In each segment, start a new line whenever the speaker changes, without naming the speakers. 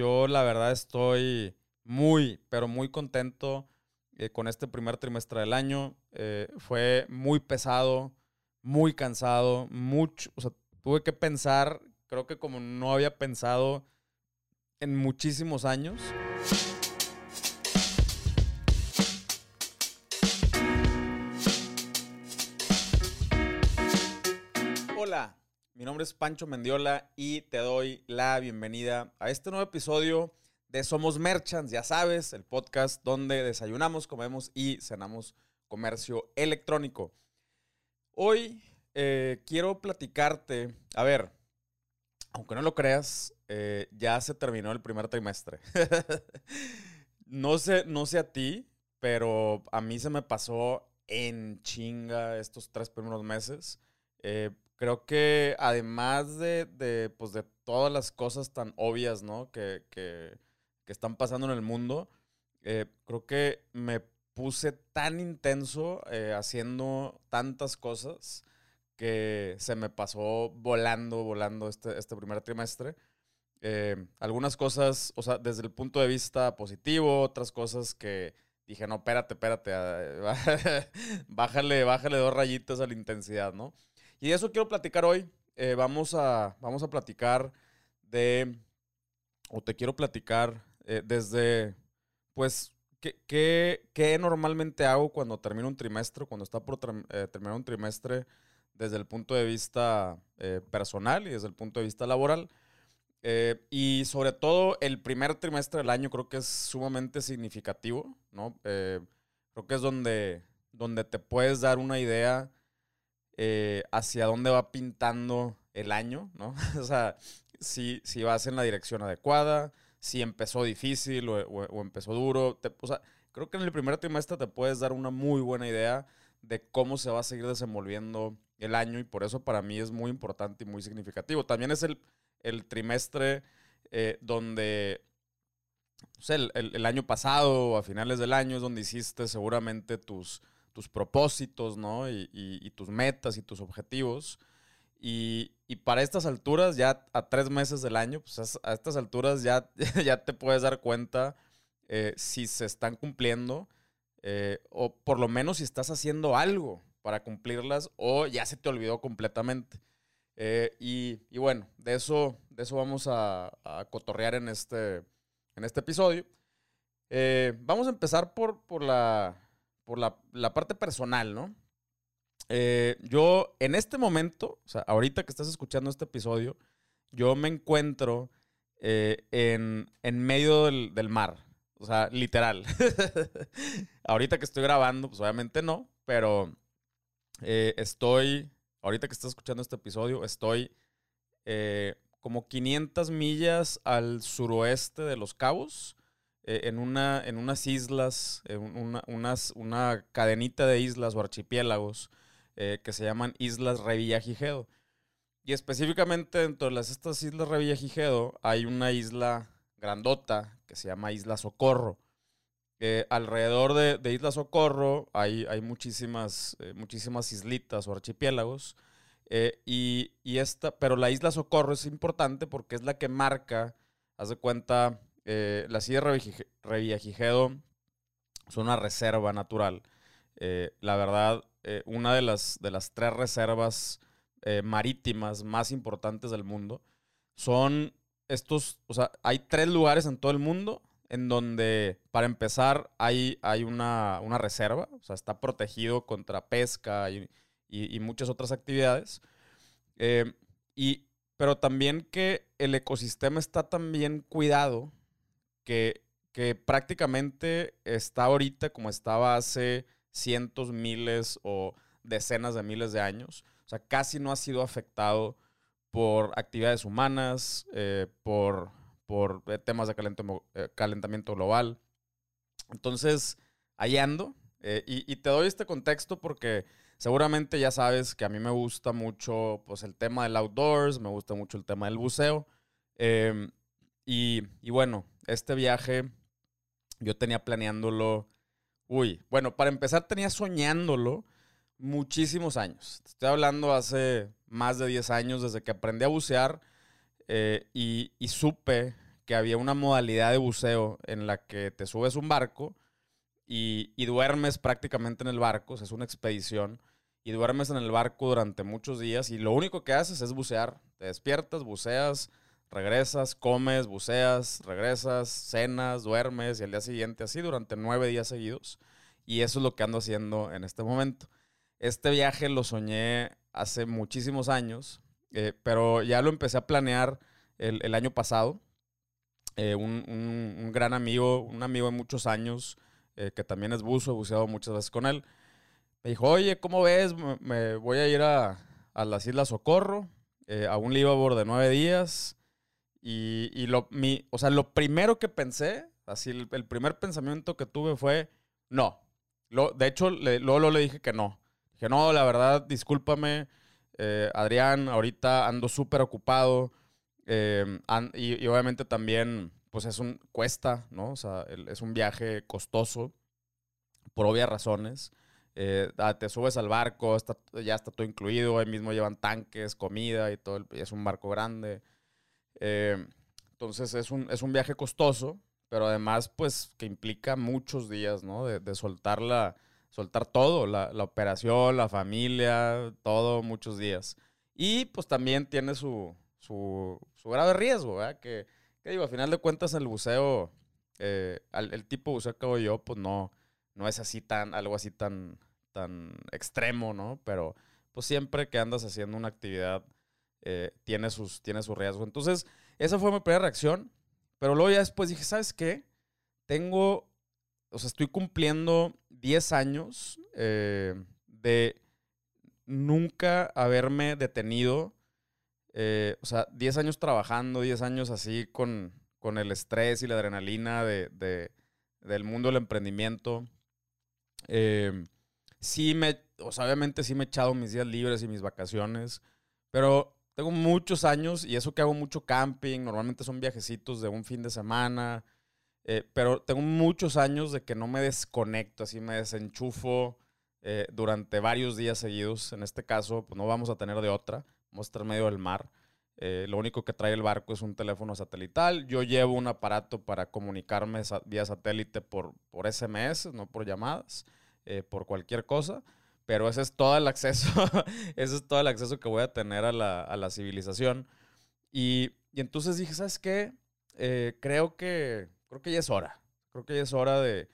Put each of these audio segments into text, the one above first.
yo la verdad estoy muy, pero muy contento eh, con este primer trimestre del año. Eh, fue muy pesado, muy cansado, mucho, o sea, tuve que pensar, creo que como no había pensado en muchísimos años. Mi nombre es Pancho Mendiola y te doy la bienvenida a este nuevo episodio de Somos Merchants, ya sabes, el podcast donde desayunamos, comemos y cenamos comercio electrónico. Hoy eh, quiero platicarte, a ver, aunque no lo creas, eh, ya se terminó el primer trimestre. no, sé, no sé a ti, pero a mí se me pasó en chinga estos tres primeros meses. Eh, creo que además de, pues de todas las cosas tan obvias, ¿no? Que, están pasando en el mundo, eh, creo que me puse tan intenso eh, haciendo tantas cosas que se me pasó volando, volando este, este primer trimestre. Eh, algunas cosas, o sea, desde el punto de vista positivo, otras cosas que dije, no, espérate, espérate, bájale, bájale dos rayitas a la intensidad, ¿no? Y de eso quiero platicar hoy. Eh, vamos, a, vamos a platicar de, o te quiero platicar eh, desde, pues, ¿qué, qué, normalmente hago cuando termino un trimestre, cuando está por eh, terminar un trimestre desde el punto de vista personal y desde el punto de vista laboral? y sobre todo el primer trimestre del año creo que es sumamente significativo, ¿no? creo que es donde, donde te puedes dar una idea eh, hacia dónde va pintando el año, ¿no? o sea, si, si vas en la dirección adecuada, si empezó difícil o, empezó duro. o sea, creo que en el primer trimestre te puedes dar una muy buena idea de cómo se va a seguir desenvolviendo el año y por eso para mí es muy importante y muy significativo. También es el, el trimestre eh, donde o sea, el, el, año pasado a finales del año es donde hiciste seguramente tus, tus propósitos, ¿no? Y, tus metas y tus objetivos. Y, para estas alturas, ya a tres meses del año, pues a estas alturas ya, ya te puedes dar cuenta eh, si se están cumpliendo eh, o por lo menos si estás haciendo algo para cumplirlas o ya se te olvidó completamente. Eh, y, bueno, de eso, de eso vamos a, a cotorrear en este, en este episodio. vamos a empezar por, por la, por la, parte personal, ¿no? Eh, yo en este momento, o sea, ahorita que estás escuchando este episodio, yo me encuentro eh, en, medio del, mar. O sea, literal. ahorita que estoy grabando, pues obviamente no, pero eh, estoy, ahorita que estás escuchando este episodio, estoy como 500 millas al suroeste de Los Cabos eh, en, una, en unas islas, una, unas, una cadenita de islas o archipiélagos eh, que se llaman Islas Revillagigedo. Y específicamente dentro de las, estas Islas Revillagigedo hay una isla grandota que se llama Isla Socorro. Eh, alrededor de, Isla Socorro hay, hay muchísimas, muchísimas islitas o archipiélagos. y, y, esta, pero la Isla Socorro es importante porque es la que marca, haz de cuenta, eh, la Sierra Revillagigedo es una reserva natural. Eh, la verdad, eh, una de las, de las tres reservas marítimas más importantes del mundo. Son estos, o sea, hay tres lugares en todo el mundo en donde, para empezar, hay, hay una, reserva, o sea, está protegido contra pesca y, muchas otras actividades. y, pero también que el ecosistema está tan bien cuidado que, prácticamente está ahorita como estaba hace cientos, miles o decenas de miles de años. O sea, casi no ha sido afectado por actividades humanas, eh, por, por eh, temas de eh, calentamiento global. Entonces, ahí ando. y, te doy este contexto porque seguramente ya sabes que a mí me gusta mucho pues, el tema del outdoors, me gusta mucho el tema del buceo. Em, y, bueno, este viaje yo tenía planeándolo. Uy, bueno, para empezar tenía soñándolo muchísimos años. Estoy hablando hace más de 10 años desde que aprendí a bucear eh, y, supe que había una modalidad de buceo en la que te subes un barco y, y duermes prácticamente en el barco, o sea, es una expedición, y duermes en el barco durante muchos días y lo único que haces es bucear. Te despiertas, buceas, regresas, comes, buceas, regresas, cenas, duermes y al día siguiente así durante nueve días seguidos. Y eso es lo que ando haciendo en este momento. Este viaje lo soñé hace muchísimos años, eh, pero ya lo empecé a planear el, año pasado. Eh, un, gran amigo, un amigo de muchos años, eh, que también es buzo, he buceado muchas veces con él, me dijo, oye, ¿cómo ves? Me, voy a ir a, las Islas Socorro, a un libabor de nueve días. Y, lo, mi, o sea, lo primero que pensé, así el, primer pensamiento que tuve fue, no. Lo, de hecho, luego le dije que no. Dije, no, la verdad, discúlpame, eh, Adrián, ahorita ando súper ocupado. Eh, y, obviamente también, pues es un, cuesta, ¿no? O sea, es un viaje costoso, por obvias razones. Eh, ah, te subes al barco, ya está todo incluido, ahí mismo llevan tanques, comida y todo, y es un barco grande. Eh, entonces es un, es un viaje costoso, pero además pues que implica muchos días, ¿no? De, de soltar, soltar todo, la, la, operación, la familia, todo, muchos días. Y pues también tiene su, su, su grave riesgo, ¿verdad? Que, que, digo, a final de cuentas el buceo, eh, el tipo de buceo que hago yo, pues no, no es así tan, algo así tan, tan extremo, ¿no? Pero pues siempre que andas haciendo una actividad eh, tiene, sus, tiene su riesgo. Entonces, esa fue mi primera reacción. Pero luego ya después dije, ¿sabes qué? Tengo, o sea, estoy cumpliendo 10 años eh, de nunca haberme detenido. Eh, o sea, 10 años trabajando, 10 años así con, con el estrés y la adrenalina de, del mundo del emprendimiento. sí me, o sea, obviamente sí me he echado mis días libres y mis vacaciones, pero tengo muchos años y eso que hago mucho camping, normalmente son viajecitos de un fin de semana, eh, pero tengo muchos años de que no me desconecto, así me desenchufo eh, durante varios días seguidos. En este caso, pues no vamos a tener de otra, vamos a estar en medio del mar. Eh, lo único que trae el barco es un teléfono satelital. Yo llevo un aparato para comunicarme vía satélite por, por SMS, no por llamadas, por cualquier cosa pero ese es todo el acceso, ese es todo el acceso que voy a tener a la, civilización. Y, entonces dije, ¿sabes qué? Eh, creo que, creo que ya es hora, creo que ya es hora de,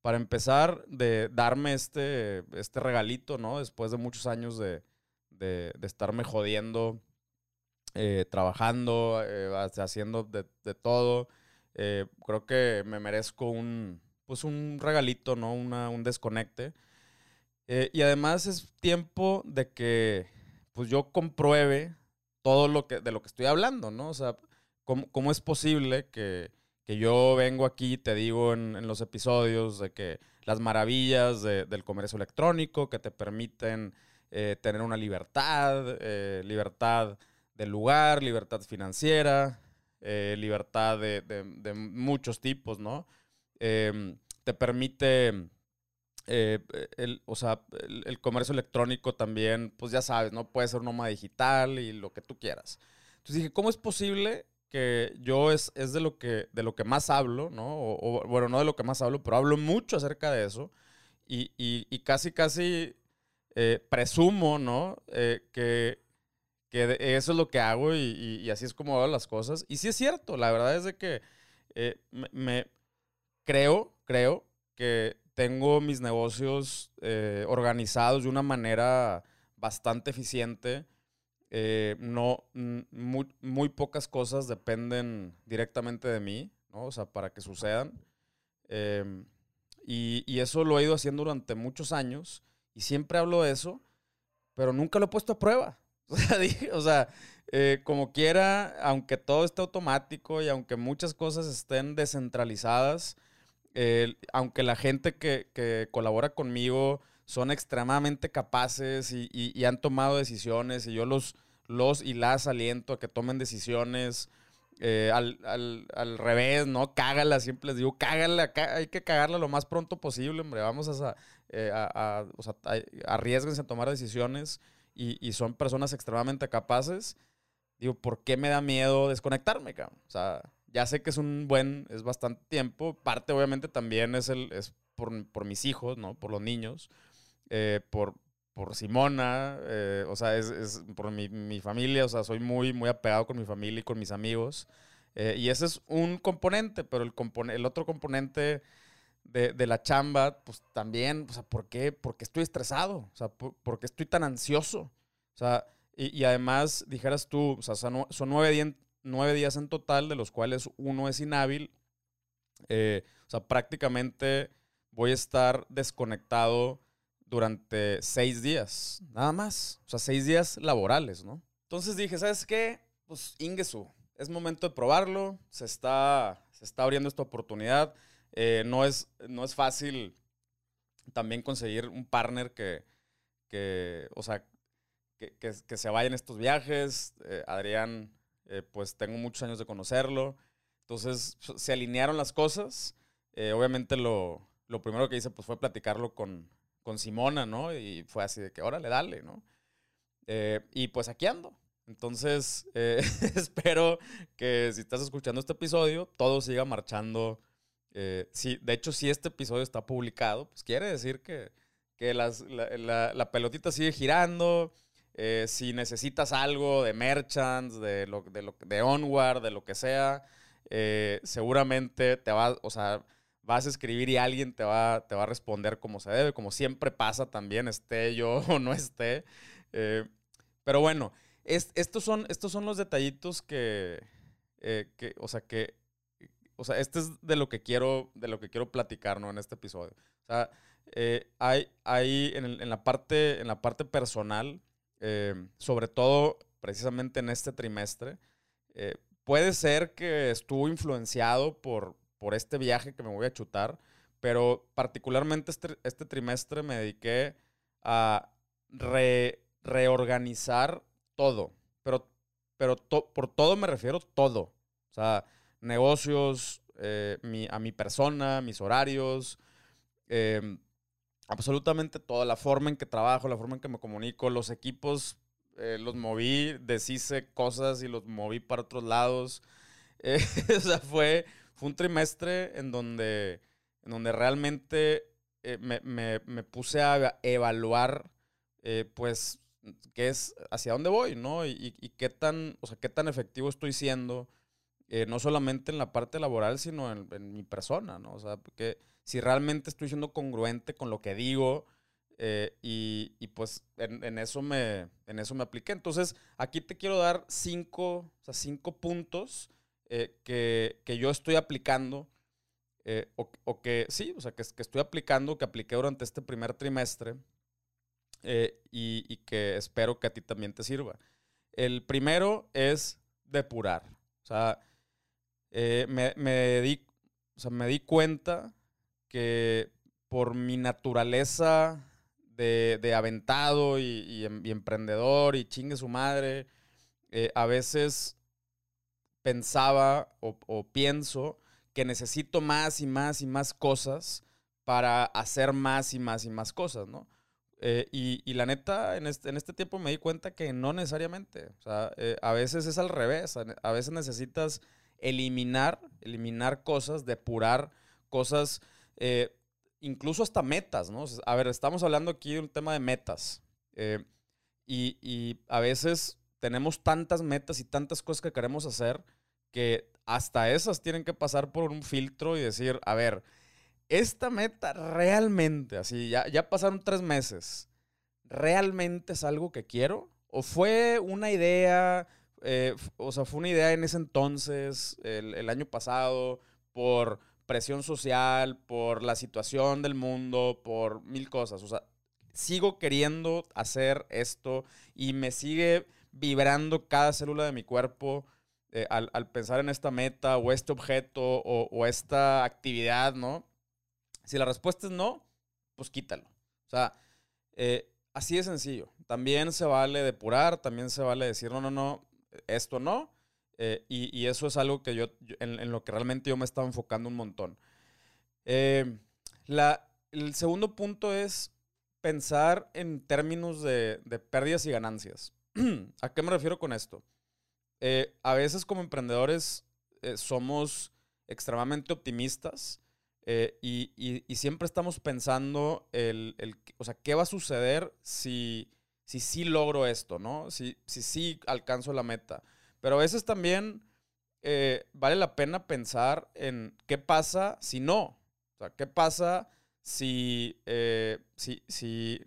para empezar, de darme este, este regalito, ¿no? Después de muchos años de, estarme jodiendo, eh, trabajando, eh, haciendo de, todo. creo que me merezco un, pues un regalito, ¿no? Una, un desconecte. Eh, y además es tiempo de que pues yo compruebe todo lo que, de lo que estoy hablando, ¿no? O sea, ¿cómo, es posible que, yo vengo aquí y te digo en, los episodios de que las maravillas del comercio electrónico que te permiten eh, tener una libertad, eh, libertad del lugar, libertad financiera, libertad de, de, muchos tipos, ¿no? Em, te permite eh, el, o sea, el, comercio electrónico también, pues ya sabes, ¿no? Puede ser nómada digital y lo que tú quieras. Entonces dije, ¿cómo es posible que yo es, es de, lo que, de lo que más hablo, ¿no? O, bueno, no de lo que más hablo, pero hablo mucho acerca de eso y, y, casi, casi eh, presumo, ¿no? Eh, que, que eso es lo que hago y, y, así es como hago las cosas. Y sí es cierto, la verdad es de que me creo, creo que tengo mis negocios eh, organizados de una manera bastante eficiente. Eh, no, muy, pocas cosas dependen directamente de mí, ¿no? O sea, para que sucedan. Em, y, eso lo he ido haciendo durante muchos años y siempre hablo de eso, pero nunca lo he puesto a prueba. O sea, eh, como quiera, aunque todo esté automático y aunque muchas cosas estén descentralizadas, aunque la gente que, colabora conmigo son extremadamente capaces y, han tomado decisiones y yo los, los y las aliento a que tomen decisiones eh, al, revés, ¿no? Cágala, siempre les digo, cágala, hay que cagarla lo más pronto posible, hombre, vamos a, eh, a, o arriesguense a tomar decisiones y, y son personas extremadamente capaces digo, ¿por qué me da miedo desconectarme, cabrón? O sea, ya sé que es un buen, es bastante tiempo. Parte, obviamente, también es, el, es por, por mis hijos, ¿no? Por los niños, eh, por, por Simona, eh, o sea, es, es por mi, mi, familia, o sea, soy muy, muy apegado con mi familia y con mis amigos. Eh, y ese es un componente, pero el, compone el otro componente de, de, la chamba, pues también, o sea, ¿por qué? Estoy estresado, o sea, por, porque estoy tan ansioso. O sea, y, y además, dijeras tú, o sea, son, son nueve, nueve, días en total, de los cuales uno es inhábil. Eh, o sea, prácticamente voy a estar desconectado durante seis días, nada más. O sea, seis días laborales, ¿no? Entonces dije, ¿sabes qué? Pues Ingesu, es momento de probarlo, se está, se está abriendo esta oportunidad. Eh, no, es, no es fácil también conseguir un partner que, que o sea, que, que, se vaya en estos viajes. Eh, Adrián, eh, pues tengo muchos años de conocerlo. Entonces se alinearon las cosas. Eh, obviamente lo, lo primero que hice pues, fue platicarlo con, con Simona, ¿no? Y fue así de que, órale, dale, ¿no? Eh, y pues aquí ando. Entonces, espero que si estás escuchando este episodio, todo siga marchando. Sí, de hecho, si este episodio está publicado, pues quiere decir que, que las, la, la, la, pelotita sigue girando. Eh, si necesitas algo de merchants, de, lo, de, lo, de onward, de lo que sea, eh, seguramente te va, o sea, vas a escribir y alguien te va, te va a responder como se debe, como siempre pasa también, esté yo o no esté. Eh, pero bueno, es, estos, son, estos son los detallitos que, que, o sea, que, o sea, este es de lo que quiero, de lo que quiero platicar, ¿no? En este episodio. O sea, hay, hay en, la parte, en la parte personal, eh, sobre todo precisamente en este trimestre, eh, puede ser que estuvo influenciado por, por este viaje que me voy a chutar, pero particularmente este, este trimestre me dediqué a re, reorganizar todo, pero, pero por todo me refiero todo, o sea, negocios, eh, mi, a mi persona, mis horarios, eh, absolutamente todo, la forma en que trabajo, la forma en que me comunico, los equipos, eh, los moví, deshice cosas y los moví para otros lados. Eh, o sea, fue, fue un trimestre en donde, en donde realmente eh, me, me, me, puse a evaluar, eh, pues, qué es, hacia dónde voy, ¿no? Y, y, qué, tan, o sea, qué tan efectivo estoy siendo, eh, no solamente en la parte laboral, sino en, en, mi persona, ¿no? O sea, porque si realmente estoy siendo congruente con lo que digo, eh, y, y, pues en, en, eso me, en eso me apliqué. Entonces, aquí te quiero dar cinco, o sea, cinco puntos eh, que, que, yo estoy aplicando, eh, o, o, que sí, o sea, que, que, estoy aplicando, que apliqué durante este primer trimestre y, y, que espero que a ti también te sirva. El primero es depurar. O sea, me, me, di, o sea, me di cuenta que por mi naturaleza de, de aventado y, y, y, emprendedor y chingue su madre, eh, a veces pensaba o, o, pienso que necesito más y más y más cosas para hacer más y más y más cosas, ¿no? Eh, y, y, la neta, en este, en este, tiempo me di cuenta que no necesariamente. O sea, eh, a veces es al revés. A veces necesitas eliminar, eliminar cosas, depurar cosas, eh, incluso hasta metas, ¿no? A ver, estamos hablando aquí de un tema de metas. Eh, y, y a veces tenemos tantas metas y tantas cosas que queremos hacer que hasta esas tienen que pasar por un filtro y decir, a ver, esta meta realmente, así, ya, ya pasaron tres meses, ¿realmente es algo que quiero? ¿O fue una idea, eh, o sea, fue una idea en ese entonces, el, el, año pasado, por presión social, por la situación del mundo, por mil cosas? O sea, sigo queriendo hacer esto y me sigue vibrando cada célula de mi cuerpo eh, al, pensar en esta meta o este objeto o, o, esta actividad, ¿no? Si la respuesta es no, pues quítalo. O sea, eh, así de sencillo. También se vale depurar, también se vale decir, no, no, no, esto no. Eh, y, y, eso es algo que yo, yo en, en, lo que realmente yo me estaba enfocando un montón. Eh, la, el segundo punto es pensar en términos de, de pérdidas y ganancias. ¿A qué me refiero con esto? eh, a veces como emprendedores eh, somos extremadamente optimistas eh, y, siempre estamos pensando el, o sea, qué va a suceder si si sí logro esto, ¿no? Si sí si, alcanzo la meta. Pero a veces también vale la pena pensar en qué pasa si no. O sea, qué pasa si, si, si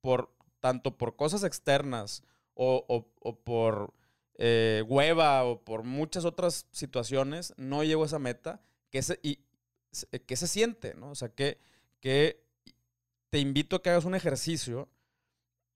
por, tanto por cosas externas o, por eh, hueva o por muchas otras situaciones, no llego a esa meta, ¿qué se, y, ¿qué se siente? ¿no? O sea, que, que te invito a que hagas un ejercicio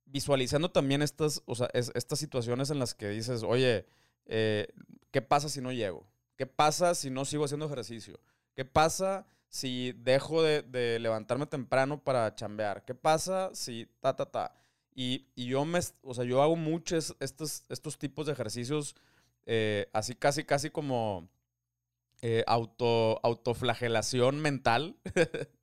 visualizando también estas, o sea, estas situaciones en las que dices, oye, eh, ¿qué pasa si no llego? ¿Qué pasa si no sigo haciendo ejercicio? ¿Qué pasa si dejo de, de levantarme temprano para chambear? ¿Qué pasa si ta, ta, ta? Y, yo me, o sea, yo hago muchos estos, estos tipos de ejercicios eh, así casi, casi como eh, auto, autoflagelación mental.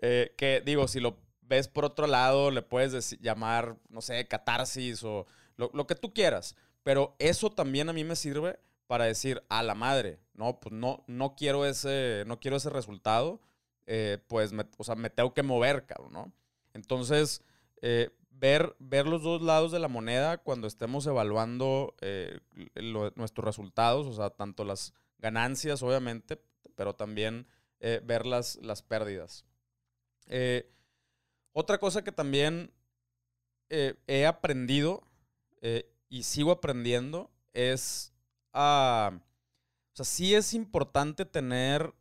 Eh, que digo, si lo ves por otro lado, le puedes llamar, no sé, catarsis o lo, lo, que tú quieras. Pero eso también a mí me sirve para decir, a la madre, no, pues no, no quiero ese, no quiero ese resultado, pues, me, o sea, me tengo que mover, cabrón, ¿no? Entonces, ver, ver los dos lados de la moneda cuando estemos evaluando eh, nuestros resultados, o sea, tanto las ganancias, obviamente, pero también eh, ver las, pérdidas. Eh, otra cosa que también he aprendido y sigo aprendiendo es, a, o sea, sí es importante tener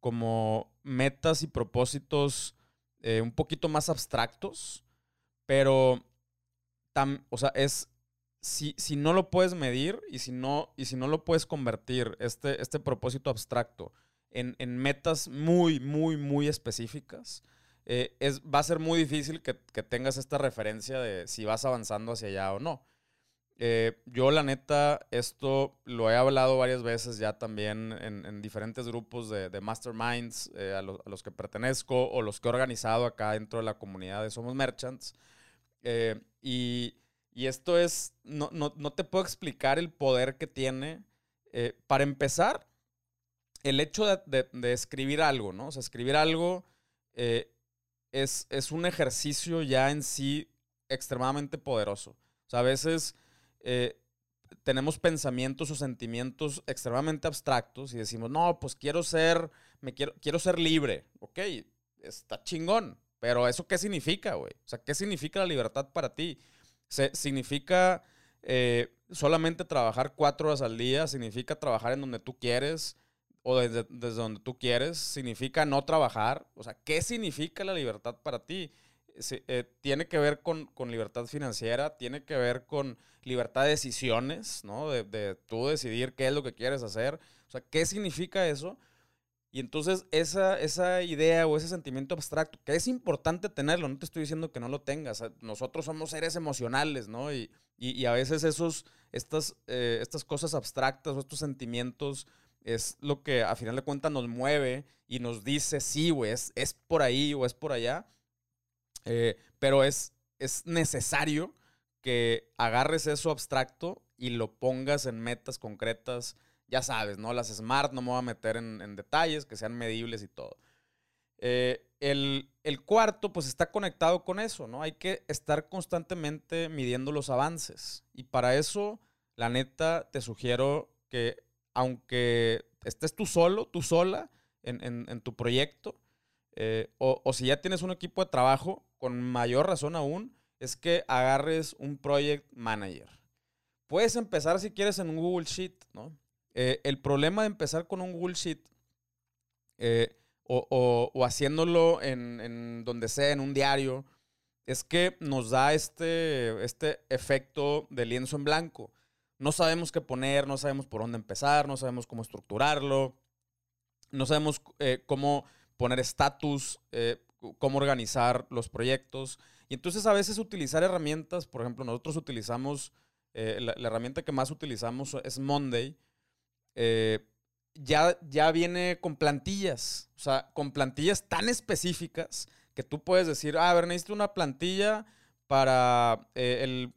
como metas y propósitos un poquito más abstractos pero, o sea, es, si, si, no lo puedes medir y si no, y si no lo puedes convertir, este, este propósito abstracto, en, en metas muy, muy, muy específicas, eh, es, va a ser muy difícil que, que, tengas esta referencia de si vas avanzando hacia allá o no. Eh, yo, la neta, esto lo he hablado varias veces ya también en, en diferentes grupos de, de masterminds eh, a, a, los que pertenezco o los que he organizado acá dentro de la comunidad de Somos Merchants. Eh, y, esto es, no, te puedo explicar el poder que tiene. Eh, para empezar, el hecho de, escribir algo, ¿no? O sea, escribir algo eh, es, es, un ejercicio ya en sí extremadamente poderoso. O sea, a veces tenemos pensamientos o sentimientos extremadamente abstractos y decimos, no, pues quiero ser, me quiero, quiero ser libre. Ok, está chingón. Pero ¿eso qué significa, güey? O sea, ¿qué significa la libertad para ti? Se, ¿Significa eh, solamente trabajar cuatro horas al día? ¿Significa trabajar en donde tú quieres? ¿O desde, donde tú quieres? ¿Significa no trabajar? O sea, ¿qué significa la libertad para ti? Eh, tiene que ver con, libertad financiera, tiene que ver con libertad de decisiones, ¿no? De, de tú decidir qué es lo que quieres hacer. O sea, ¿qué significa eso? Y entonces esa, esa idea o ese sentimiento abstracto, que es importante tenerlo, no te estoy diciendo que no lo tengas, nosotros somos seres emocionales, ¿no? Y, y, a veces esos, estas, eh, estas cosas abstractas o estos sentimientos es lo que a final de cuentas nos mueve y nos dice, sí, güey, es, es, por ahí o es por allá. Eh, pero es, es necesario que agarres eso abstracto y lo pongas en metas concretas ya sabes, ¿no? Las smart, no me voy a meter en, detalles, que sean medibles y todo. Eh, el, cuarto, pues está conectado con eso, ¿no? Hay que estar constantemente midiendo los avances. Y para eso, la neta, te sugiero que aunque estés tú solo, tú sola, en, tu proyecto, eh, o, si ya tienes un equipo de trabajo, con mayor razón aún, es que agarres un project manager. Puedes empezar si quieres en un Google Sheet, ¿no? Eh, el problema de empezar con un Google Sheet eh, o, haciéndolo en, donde sea, en un diario, es que nos da este, este efecto de lienzo en blanco. No sabemos qué poner, no sabemos por dónde empezar, no sabemos cómo estructurarlo, no sabemos eh, cómo poner estatus, cómo organizar los proyectos. Y entonces a veces utilizar herramientas, por ejemplo, nosotros utilizamos, la, herramienta que más utilizamos es Monday, eh, ya, ya viene con plantillas, o sea, con plantillas tan específicas que tú puedes decir, ah, a ver, necesito una plantilla para eh,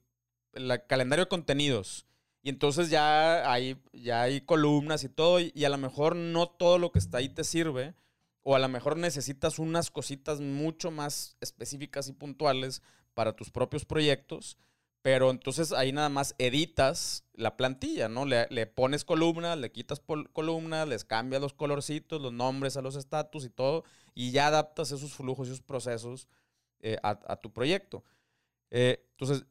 el, calendario de contenidos. Y entonces ya hay, ya hay columnas y todo, y, a lo mejor no todo lo que está ahí te sirve, o a lo mejor necesitas unas cositas mucho más específicas y puntuales para tus propios proyectos, pero entonces ahí nada más editas la plantilla, ¿no? Le, pones columnas, le quitas columnas, les cambias los colorcitos, los nombres a los estatus y todo, y ya adaptas esos flujos y esos procesos eh, a, tu proyecto. Eh, entonces,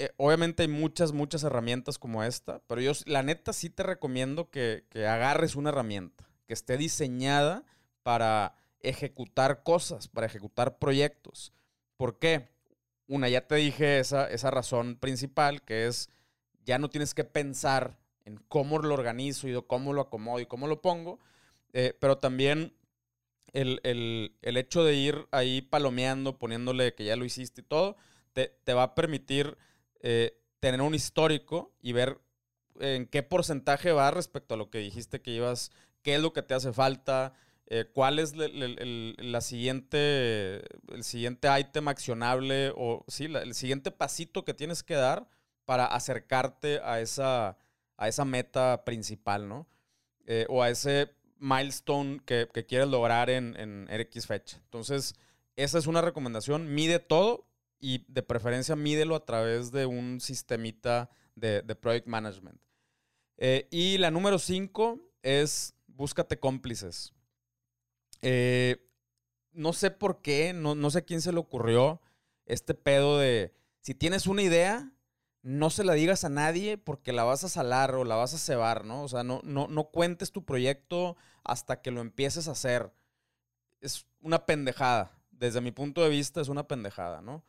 eh, obviamente hay muchas, muchas herramientas como esta, pero yo la neta sí te recomiendo que, agarres una herramienta que esté diseñada para ejecutar cosas, para ejecutar proyectos. ¿Por qué? Una, ya te dije esa, esa razón principal, que es ya no tienes que pensar en cómo lo organizo y cómo lo acomodo y cómo lo pongo, eh, pero también el, hecho de ir ahí palomeando, poniéndole que ya lo hiciste y todo, te, te va a permitir eh, tener un histórico y ver en qué porcentaje va respecto a lo que dijiste que ibas, qué es lo que te hace falta, eh, cuál es el, la siguiente, el siguiente ítem accionable o sí, el siguiente pasito que tienes que dar para acercarte a esa, a esa meta principal, ¿no? Eh, o a ese milestone que, que quieres lograr en, en X fecha. Entonces, esa es una recomendación. Mide todo, y de preferencia mídelo a través de un sistemita de, Project Management. Eh, y la número cinco es búscate cómplices. Eh, no sé por qué, no, no sé quién se le ocurrió este pedo de si tienes una idea, no se la digas a nadie porque la vas a salar o la vas a cebar, ¿no? O sea, no, no, no cuentes tu proyecto hasta que lo empieces a hacer. Es una pendejada. Desde mi punto de vista es una pendejada, ¿no?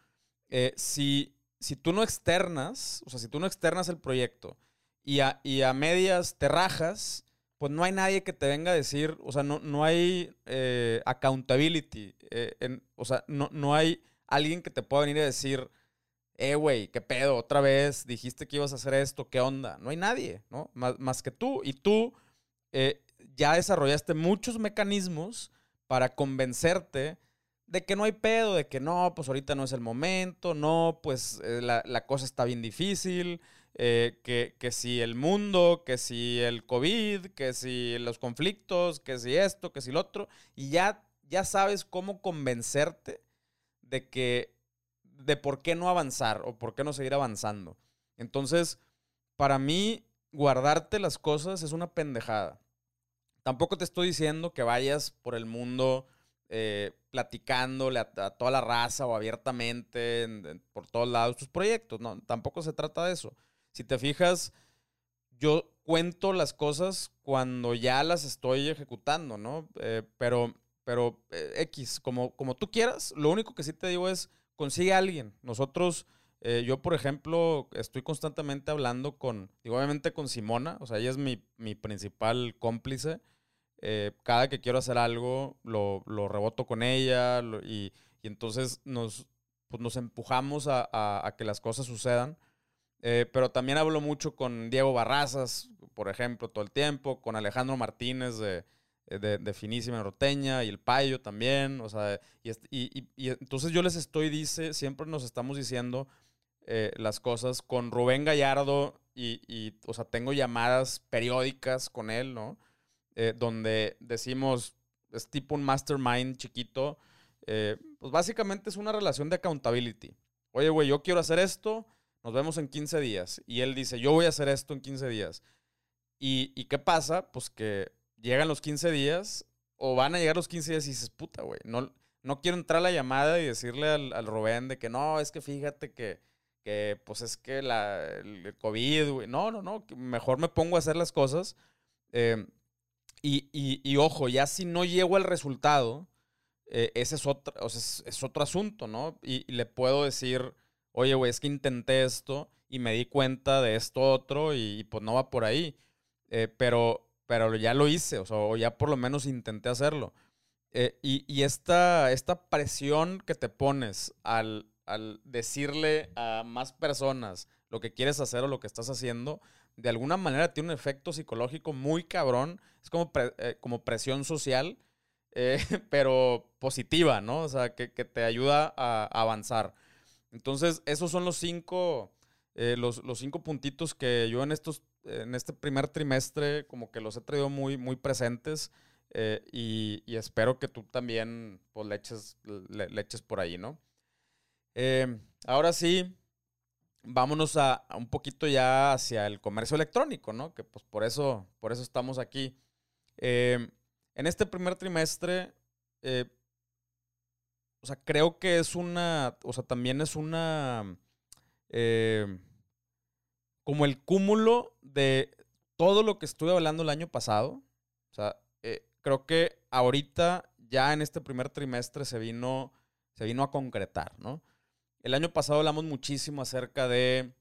Eh, si, si tú no externas, o sea, si tú no externas el proyecto y a, y a medias te rajas, pues no hay nadie que te venga a decir, o sea, no, no hay eh, accountability, eh, o sea, no, no hay alguien que te pueda venir a decir, eh, güey, qué pedo, otra vez dijiste que ibas a hacer esto, qué onda. No hay nadie, ¿no? Más, más que tú. Y tú ya desarrollaste muchos mecanismos para convencerte de que no hay pedo, de que no, pues ahorita no es el momento, no, pues eh, la, cosa está bien difícil, eh, que, que, si el mundo, que si el COVID, que si los conflictos, que si esto, que si lo otro, y ya, ya sabes cómo convencerte de que, de por qué no avanzar o por qué no seguir avanzando. Entonces, para mí, guardarte las cosas es una pendejada. Tampoco te estoy diciendo que vayas por el mundo eh, platicándole a, toda la raza o abiertamente por todos lados tus proyectos. No, tampoco se trata de eso. Si te fijas, yo cuento las cosas cuando ya las estoy ejecutando, ¿no? Eh, pero, pero eh, X, como, como tú quieras, lo único que sí te digo es, consigue a alguien. Nosotros, yo por ejemplo, estoy constantemente hablando con, obviamente con Simona, o sea, ella es mi, mi principal cómplice. Eh, cada que quiero hacer algo, lo, lo reboto con ella y, y, entonces nos, pues nos empujamos a, a, que las cosas sucedan. Eh, pero también hablo mucho con Diego Barrazas, por ejemplo, todo el tiempo, con Alejandro Martínez de, de, de Finísima Norteña y el Payo también. O sea, y, y, y, entonces yo les estoy, dice, siempre nos estamos diciendo eh, las cosas con Rubén Gallardo y, y, o sea, tengo llamadas periódicas con él, ¿no? Eh, donde decimos, es tipo un mastermind chiquito, eh, pues básicamente es una relación de accountability. Oye, güey, yo quiero hacer esto, nos vemos en 15 días. Y él dice, yo voy a hacer esto en 15 días. ¿Y, y qué pasa? Pues que llegan los 15 días o van a llegar los 15 días y dices, puta, güey, no, no quiero entrar a la llamada y decirle al, al Rubén de que no, es que fíjate que, que pues es que la, el COVID, güey, no, no, no, mejor me pongo a hacer las cosas. Eh, y, y, ojo, ya si no llego al resultado, eh, ese es otro, o sea, es, otro asunto, ¿no? Y, le puedo decir, oye, güey, es que intenté esto y me di cuenta de esto otro y, pues no va por ahí. Eh, pero, pero ya lo hice, o sea, o ya por lo menos intenté hacerlo. Eh, y, y esta, esta presión que te pones al, al decirle a más personas lo que quieres hacer o lo que estás haciendo, de alguna manera tiene un efecto psicológico muy cabrón. Es como, eh, como presión social, eh, pero positiva, ¿no? O sea, que, te ayuda a, avanzar. Entonces, esos son los cinco los, los, cinco puntitos que yo en, estos, en este primer trimestre como que los he traído muy, muy presentes y, espero que tú también pues, le, eches, le, eches por ahí, ¿no? ahora sí, vámonos a, un poquito ya hacia el comercio electrónico, ¿no? Que pues por eso, por eso estamos aquí. en este primer trimestre, eh, o sea, creo que es una, o sea, también es una, eh, como el cúmulo de todo lo que estuve hablando el año pasado. O sea, eh, creo que ahorita ya en este primer trimestre se vino, se vino a concretar, ¿no? El año pasado hablamos muchísimo acerca de,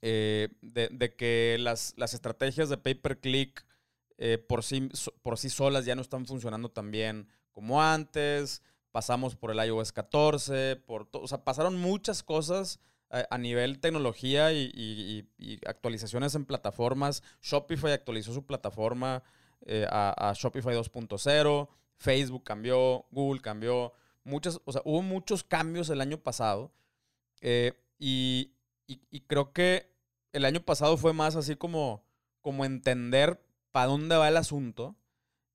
de, que las, las, estrategias de pay-per-click por, sí, por sí solas ya no están funcionando tan bien como antes, pasamos por el iOS 14, por o sea, pasaron muchas cosas a, nivel tecnología y, actualizaciones en plataformas. Shopify actualizó su plataforma eh, a, Shopify 2.0, Facebook cambió, Google cambió, muchas, o sea, hubo muchos cambios el año pasado eh, y, creo que el año pasado fue más así como, como entender para dónde va el asunto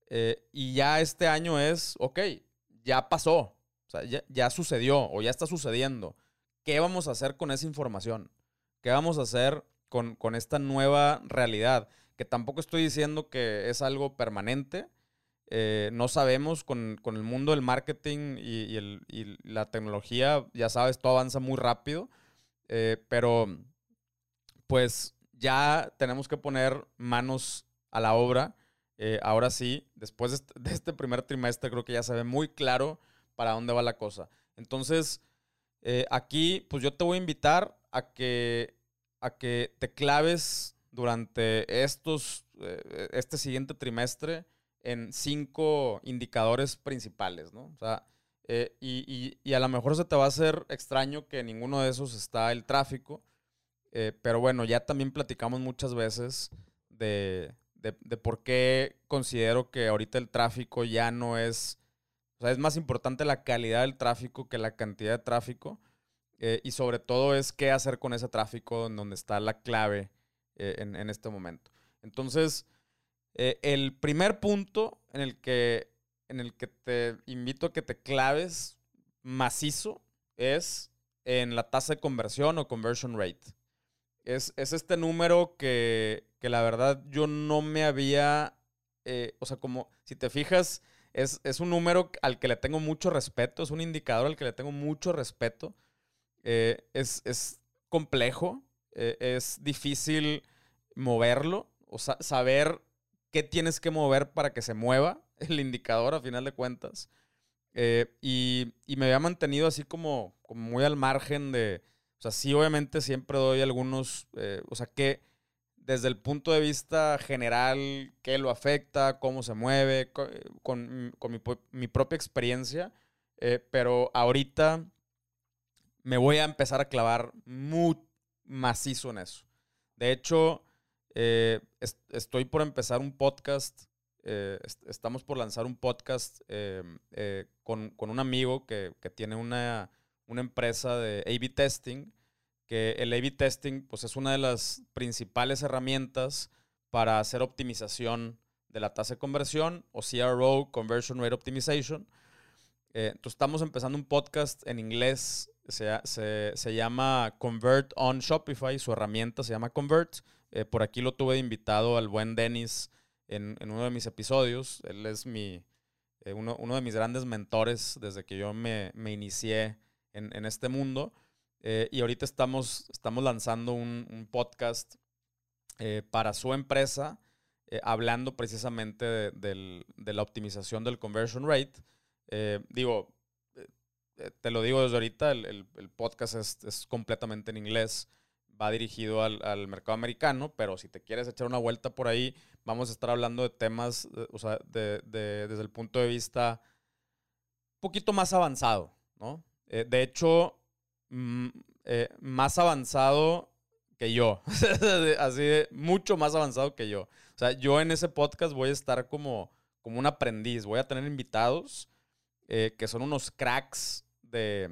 eh, y ya este año es, ok, ya pasó, o sea, ya, sucedió o ya está sucediendo. ¿Qué vamos a hacer con esa información? ¿Qué vamos a hacer con, esta nueva realidad? Que tampoco estoy diciendo que es algo permanente. Eh, no sabemos con, el mundo del marketing y, la tecnología, ya sabes, todo avanza muy rápido. Eh, pero pues ya tenemos que poner manos a la obra eh, ahora sí, después de este, primer trimestre, creo que ya se ve muy claro para dónde va la cosa. Entonces, aquí, pues yo te voy a invitar a que, a que te claves durante estos, este siguiente trimestre en cinco indicadores principales, ¿no? O sea, y, y, a lo mejor se te va a hacer extraño que en ninguno de esos está el tráfico, pero bueno, ya también platicamos muchas veces de, de, por qué considero que ahorita el tráfico ya no es, o sea, es más importante la calidad del tráfico que la cantidad de tráfico. Eh, y sobre todo es qué hacer con ese tráfico en donde está la clave eh, en, este momento. Entonces, eh, el primer punto en el, que, en el que te invito a que te claves macizo es en la tasa de conversión o conversion rate. Es, es este número que que la verdad yo no me había, eh, o sea, como si te fijas, es, un número al que le tengo mucho respeto, es un indicador al que le tengo mucho respeto. Eh, es, complejo, eh, es difícil moverlo, o sea, saber qué tienes que mover para que se mueva el indicador a final de cuentas. y, me había mantenido así como, como, muy al margen de, o sea, sí obviamente siempre doy algunos, o sea, que desde el punto de vista general, qué lo afecta, cómo se mueve, con, mi, propia experiencia. Eh, pero ahorita me voy a empezar a clavar muy macizo en eso. De hecho, eh, estoy por empezar un podcast. Eh, estamos por lanzar un podcast con, un amigo que, que tiene una, una empresa de A-B testing que el A-B testing pues, es una de las principales herramientas para hacer optimización de la tasa de conversión o CRO, Conversion Rate Optimization. Eh, entonces estamos empezando un podcast en inglés, se, se, llama Convert on Shopify, su herramienta se llama Convert. Eh, por aquí lo tuve de invitado al buen Dennis en, en uno de mis episodios. Él es mi, eh, uno, uno, de mis grandes mentores desde que yo me, me inicié en, en este mundo. Eh, y ahorita estamos, estamos lanzando un, podcast para su empresa, hablando precisamente de, la optimización del conversion rate. digo, te lo digo desde ahorita, el, podcast es, completamente en inglés, va dirigido al, mercado americano, pero si te quieres echar una vuelta por ahí, vamos a estar hablando de temas, o sea, desde el punto de vista un poquito más avanzado, ¿no? de hecho, Mm, eh, más avanzado que yo. Así de mucho más avanzado que yo. O sea, yo en ese podcast voy a estar como, como un aprendiz. Voy a tener invitados eh, que son unos cracks de,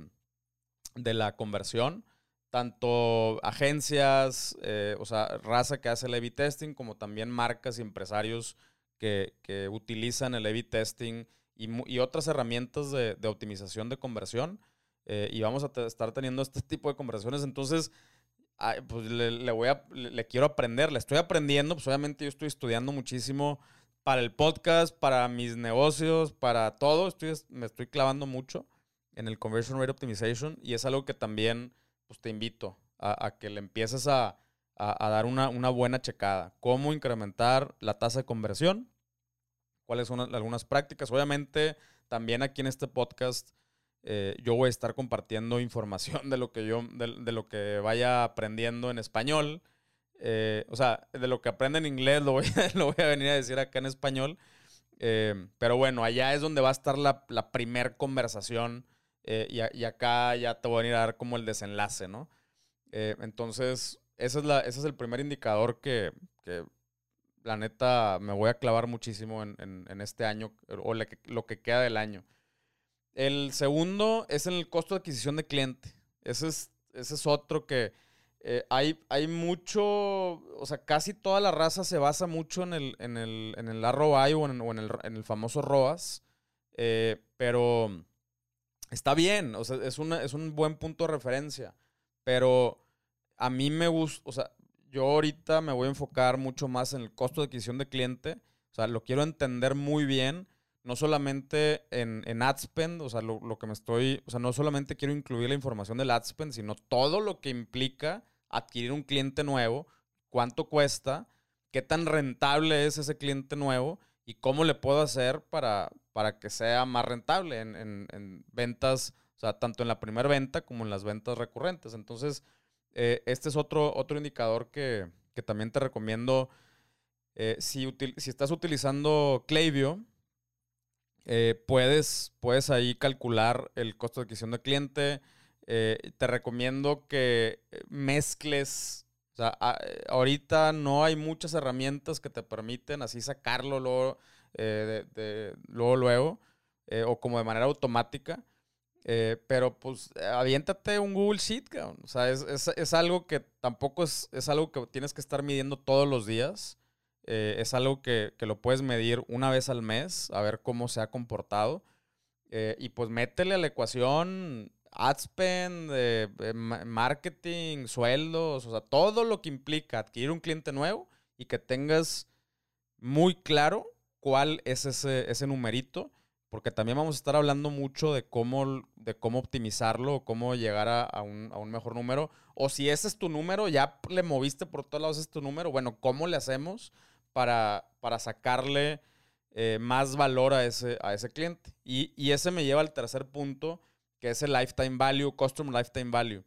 de la conversión, tanto agencias, eh, o sea, raza que hace el A-B testing, como también marcas y empresarios que, utilizan el A-B testing y, otras herramientas de, optimización de conversión. Eh, y vamos a estar teniendo este tipo de conversaciones. Entonces, pues le, voy a, le, quiero aprender, le estoy aprendiendo, pues obviamente yo estoy estudiando muchísimo para el podcast, para mis negocios, para todo, estoy, me estoy clavando mucho en el Conversion Rate Optimization y es algo que también pues te invito a, que le empieces a, dar una, buena checada. Cómo incrementar la tasa de conversión, cuáles son algunas prácticas. Obviamente, también aquí en este podcast eh, yo voy a estar compartiendo información de lo que yo, de, lo que vaya aprendiendo en español. Eh, o sea, de lo que aprende en inglés lo voy, a, lo voy a venir a decir acá en español. Eh, pero bueno, allá es donde va a estar la, la primer conversación eh, y, acá ya te voy a venir a dar como el desenlace, ¿no? Eh, entonces, esa es la, ese es el primer indicador que, que, la neta me voy a clavar muchísimo en, en, este año o lo que queda del año. El segundo es en el costo de adquisición de cliente. Ese es, ese es otro que eh, hay, hay mucho, o sea, casi toda la raza se basa mucho en el, en el, en el ROI o en, o en, el, en el famoso ROAS, pero está bien, o sea, es, es un buen punto de referencia, pero a mí me gusta, o sea, yo ahorita me voy a enfocar mucho más en el costo de adquisición de cliente, o sea, lo quiero entender muy bien, no solamente en, en AdSpend, o sea, lo, lo, que me estoy, o sea, no solamente quiero incluir la información del AdSpend, sino todo lo que implica adquirir un cliente nuevo, cuánto cuesta, qué tan rentable es ese cliente nuevo y cómo le puedo hacer para, para que sea más rentable en, ventas, o sea, tanto en la primera venta como en las ventas recurrentes. Entonces, eh, este es otro, otro indicador que, también te recomiendo. Eh, si, si, estás utilizando Klaviyo, eh, puedes, puedes ahí calcular el costo de adquisición de cliente. te recomiendo que mezcles. O sea, ahorita no hay muchas herramientas que te permiten así sacarlo eh, de, luego, luego, eh, o como de manera automática. Eh, pero pues aviéntate un Google Sheet, O sea, es, es, es, algo que tampoco es, es algo que tienes que estar midiendo todos los días. es algo que, que, lo puedes medir una vez al mes, a ver cómo se ha comportado. y pues métele a la ecuación ad spend, marketing, sueldos, o sea, todo lo que implica adquirir un cliente nuevo y que tengas muy claro cuál es ese, ese numerito, porque también vamos a estar hablando mucho de cómo, de cómo optimizarlo cómo llegar a, un, mejor número. O si ese es tu número, ya le moviste por todos lados, es tu número. Bueno, ¿cómo le hacemos para, para sacarle eh, más valor a ese, a ese cliente? Y, y, ese me lleva al tercer punto, que es el lifetime value, custom lifetime value.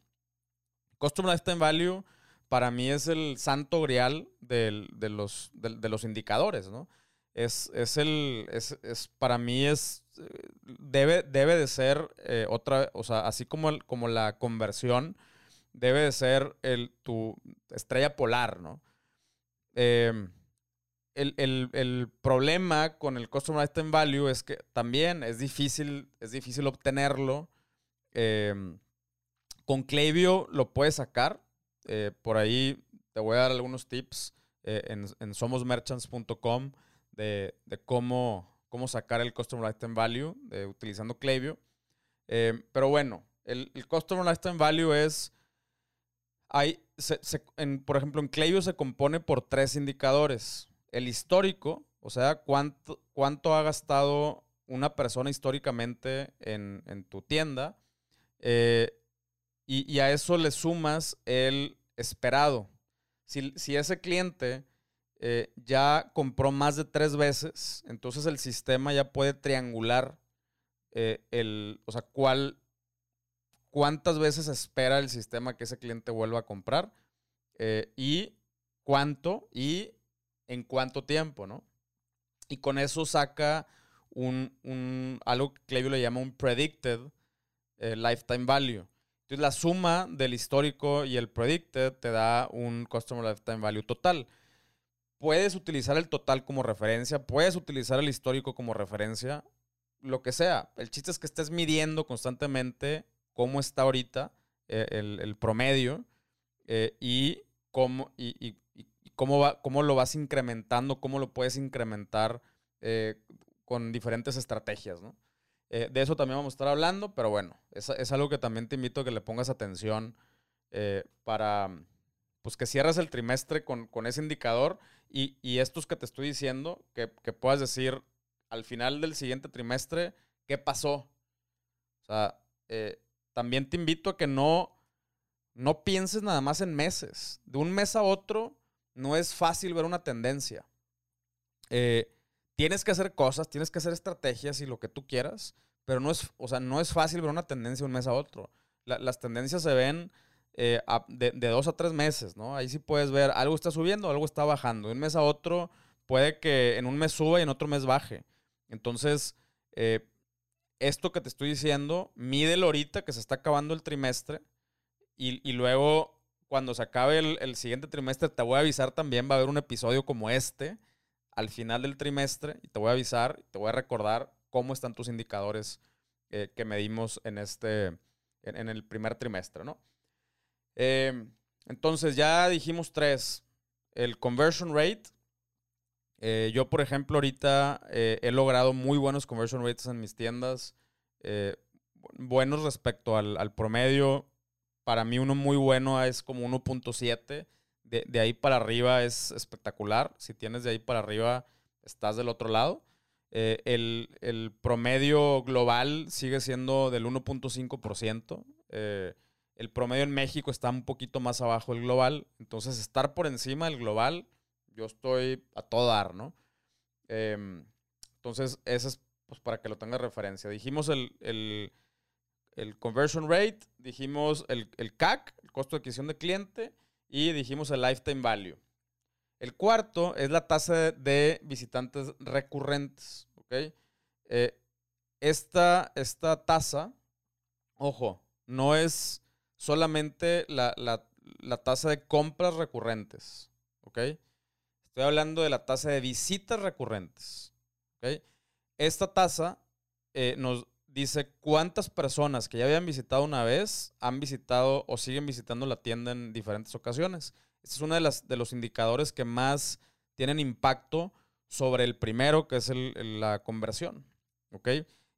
Custom lifetime value para mí es el santo grial de, los, de los indicadores, ¿no? Es, es el, es, es, para mí es, debe, debe de ser eh, otra, o sea, así como, el, como la conversión, debe de ser el, tu estrella polar, ¿no? Em, el, el, el, problema con el Customer Lifetime Value es que también es difícil, es difícil obtenerlo. Em, con Klaviyo lo puedes sacar. Eh, por ahí te voy a dar algunos tips eh, en, en somosmerchants.com de, cómo, cómo sacar el Customer Lifetime Value utilizando Klaviyo. Eh, pero bueno, el, el, Customer Lifetime Value es, hay, por ejemplo, en Klaviyo se compone por tres indicadores. El histórico, o sea, cuánto, cuánto ha gastado una persona históricamente en, tu tienda. Eh, y, a eso le sumas el esperado. Si, si ese cliente eh, ya compró más de tres veces, entonces el sistema ya puede triangular eh, el, o sea, cuál, cuántas veces espera el sistema que ese cliente vuelva a comprar eh, y cuánto y en cuánto tiempo, ¿no? Y con eso saca un, un algo que le llama un predicted lifetime value. Entonces la suma del histórico y el predicted te da un customer lifetime value total puedes utilizar el total como referencia, puedes utilizar el histórico como referencia, lo que sea. El chiste es que estés midiendo constantemente cómo está ahorita eh, el, promedio eh, y, cómo, y, cómo, va, cómo lo vas incrementando, cómo lo puedes incrementar con diferentes estrategias, de eso también vamos a estar hablando, pero bueno, es, es algo que también te invito a que le pongas atención para pues que cierres el trimestre con, ese indicador y, y, estos que te estoy diciendo, que, que puedas decir al final del siguiente trimestre, ¿qué pasó? Eh, también te invito a que no, no pienses nada más en meses. De un mes a otro no es fácil ver una tendencia. Eh, tienes que hacer cosas, tienes que hacer estrategias y lo que tú quieras, pero no es, o sea, no es fácil ver una tendencia de un mes a otro. las tendencias se ven eh, de, dos a tres meses, ¿no? Ahí sí puedes ver, algo está subiendo, algo está bajando. De un mes a otro puede que en un mes suba y en otro mes baje. Entonces, esto que te estoy diciendo, mídelo ahorita que se está acabando el trimestre y, luego cuando se acabe el, siguiente trimestre te voy a avisar también, va a haber un episodio como este al final del trimestre y te voy a avisar, te voy a recordar cómo están tus indicadores eh, que medimos en, este, en, el primer trimestre, ¿no? Em, entonces ya dijimos tres, el conversion rate, eh, yo, por ejemplo, ahorita eh, he logrado muy buenos conversion rates en mis tiendas, eh, buenos respecto al, promedio. Para mí uno muy bueno es como 1.7. De, ahí para arriba es espectacular. Si tienes de ahí para arriba, estás del otro lado. el, el, promedio global sigue siendo del 1.5%. el promedio en México está un poquito más abajo del global. Entonces, estar por encima del global yo estoy a todo dar, ¿no? Em, entonces, ese es pues, para que lo tenga referencia. Dijimos el, el, conversion rate, dijimos el, el, CAC, el costo de adquisición de cliente, y dijimos el lifetime value. El cuarto es la tasa de visitantes recurrentes, ¿ok? Eh, esta, esta tasa, ojo, no es solamente la, la, la tasa de compras recurrentes, ¿ok? Estoy hablando de la tasa de visitas recurrentes. Esta tasa eh, nos dice cuántas personas que ya habían visitado una vez han visitado o siguen visitando la tienda en diferentes ocasiones. Este es uno de, las, de los indicadores que más tienen impacto sobre el primero, que es la conversión.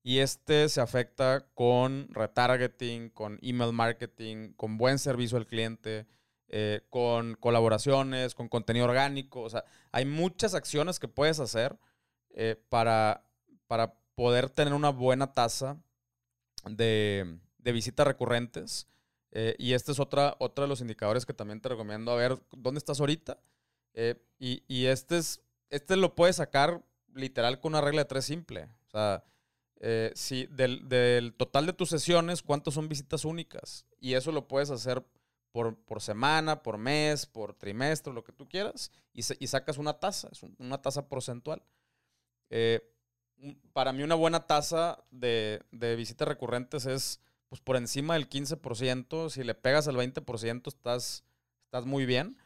Y este se afecta con retargeting, con email marketing, con buen servicio al cliente, eh, con colaboraciones, con contenido orgánico. O sea, hay muchas acciones que puedes hacer eh, para, para poder tener una buena tasa de, visitas recurrentes. Eh, y este es otra, otro de los indicadores que también te recomiendo a ver dónde estás ahorita. y, este, es, este lo puedes sacar literal con una regla de tres simple. O sea, si del, del, total de tus sesiones, ¿cuántas son visitas únicas? Y eso lo puedes hacer por, semana, por mes, por trimestre, lo que tú quieras, y, sacas una tasa, es una tasa porcentual. Eh, para mí una buena tasa de, visitas recurrentes es pues por encima del 15%, si le pegas al 20% estás, estás muy bien,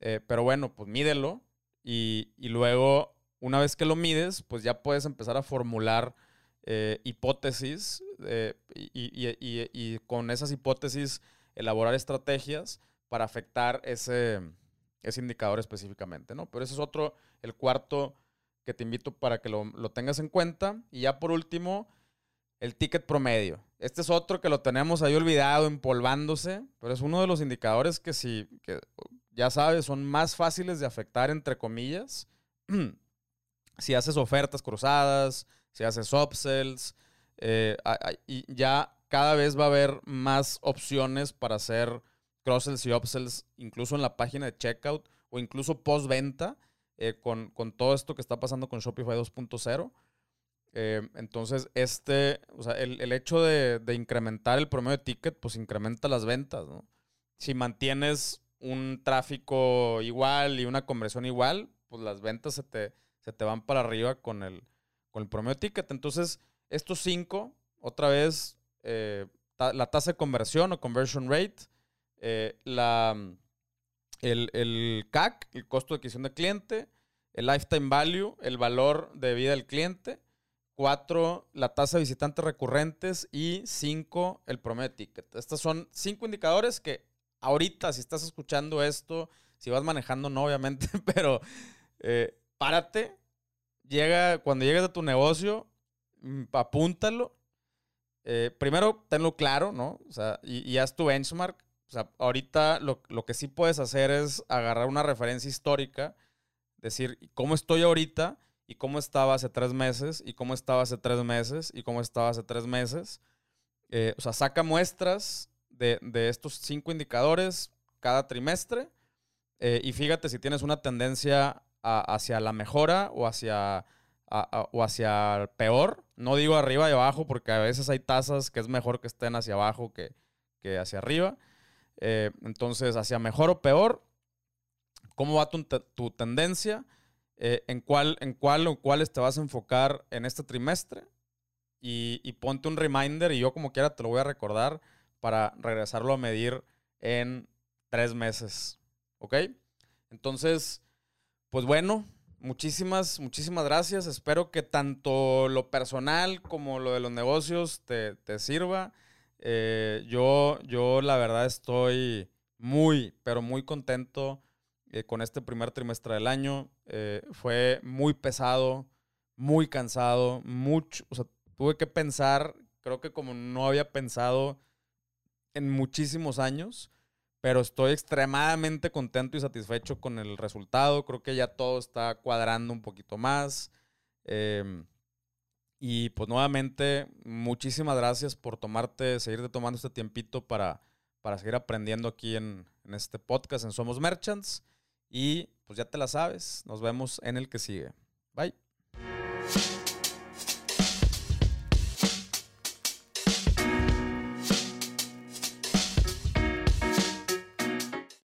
eh, pero bueno, pues mídelo y, luego una vez que lo mides, pues ya puedes empezar a formular eh, hipótesis y, y, con esas hipótesis elaborar estrategias para afectar ese, ese indicador específicamente, ¿no? Pero ese es otro, el cuarto que te invito para que lo, tengas en cuenta. Y ya por último, el ticket promedio. Este es otro que lo tenemos ahí olvidado, empolvándose, pero es uno de los indicadores que si, que ya sabes, son más fáciles de afectar, entre comillas, si haces ofertas cruzadas, si haces upsells, eh, y ya cada vez va a haber más opciones para hacer cross-sells y upsells, incluso en la página de checkout o incluso post-venta, eh, con, todo esto que está pasando con Shopify 2.0. Eh, entonces, este, o sea, el, hecho de, incrementar el promedio de ticket, pues incrementa las ventas, ¿no? Si mantienes un tráfico igual y una conversión igual, pues las ventas se te, se te van para arriba con el, con el promedio de ticket. Entonces, estos cinco, otra vez, eh, la tasa de conversión o conversion rate, eh, la, el, el, CAC, el costo de adquisición del cliente, el lifetime value, el valor de vida del cliente, 4 la tasa de visitantes recurrentes y 5 el promedio de ticket. Estos son cinco indicadores que ahorita, si estás escuchando esto, si vas manejando, no, obviamente, pero eh, párate, llega, cuando llegues a tu negocio, mm, apúntalo. Eh, primero, tenlo claro, ¿no? O sea, y, y haz tu benchmark. O sea, ahorita lo, lo, que sí puedes hacer es agarrar una referencia histórica, decir, ¿cómo estoy ahorita? ¿Y cómo estaba hace tres meses? ¿Y cómo estaba hace tres meses? ¿Y cómo estaba hace tres meses? Eh, o sea, saca muestras de, de, estos cinco indicadores cada trimestre eh, y fíjate si tienes una tendencia hacia la mejora o hacia, o hacia peor. No digo arriba y abajo porque a veces hay tasas que es mejor que estén hacia abajo que, que hacia arriba. Eh, entonces, hacia mejor o peor, ¿cómo va tu, tu tendencia? Eh, en, cuál, en cuál o cuáles te vas a enfocar en este trimestre y, y, ponte un reminder y yo como quiera te lo voy a recordar para regresarlo a medir en tres meses. ¿Ok? Entonces, pues bueno, muchísimas, muchísimas gracias. Espero que tanto lo personal como lo de los negocios te, te sirva. Eh, yo, yo la verdad estoy muy, pero muy contento eh, con este primer trimestre del año. Eh, fue muy pesado, muy cansado, mucho, tuve que pensar, creo que como no había pensado en muchísimos años pero estoy extremadamente contento y satisfecho con el resultado. Creo que ya todo está cuadrando un poquito más. Em, y pues nuevamente, muchísimas gracias por tomarte, seguirte tomando este tiempito para, para seguir aprendiendo aquí en, en este podcast en Somos Merchants. Y pues ya te la sabes, nos vemos en el que sigue. Bye.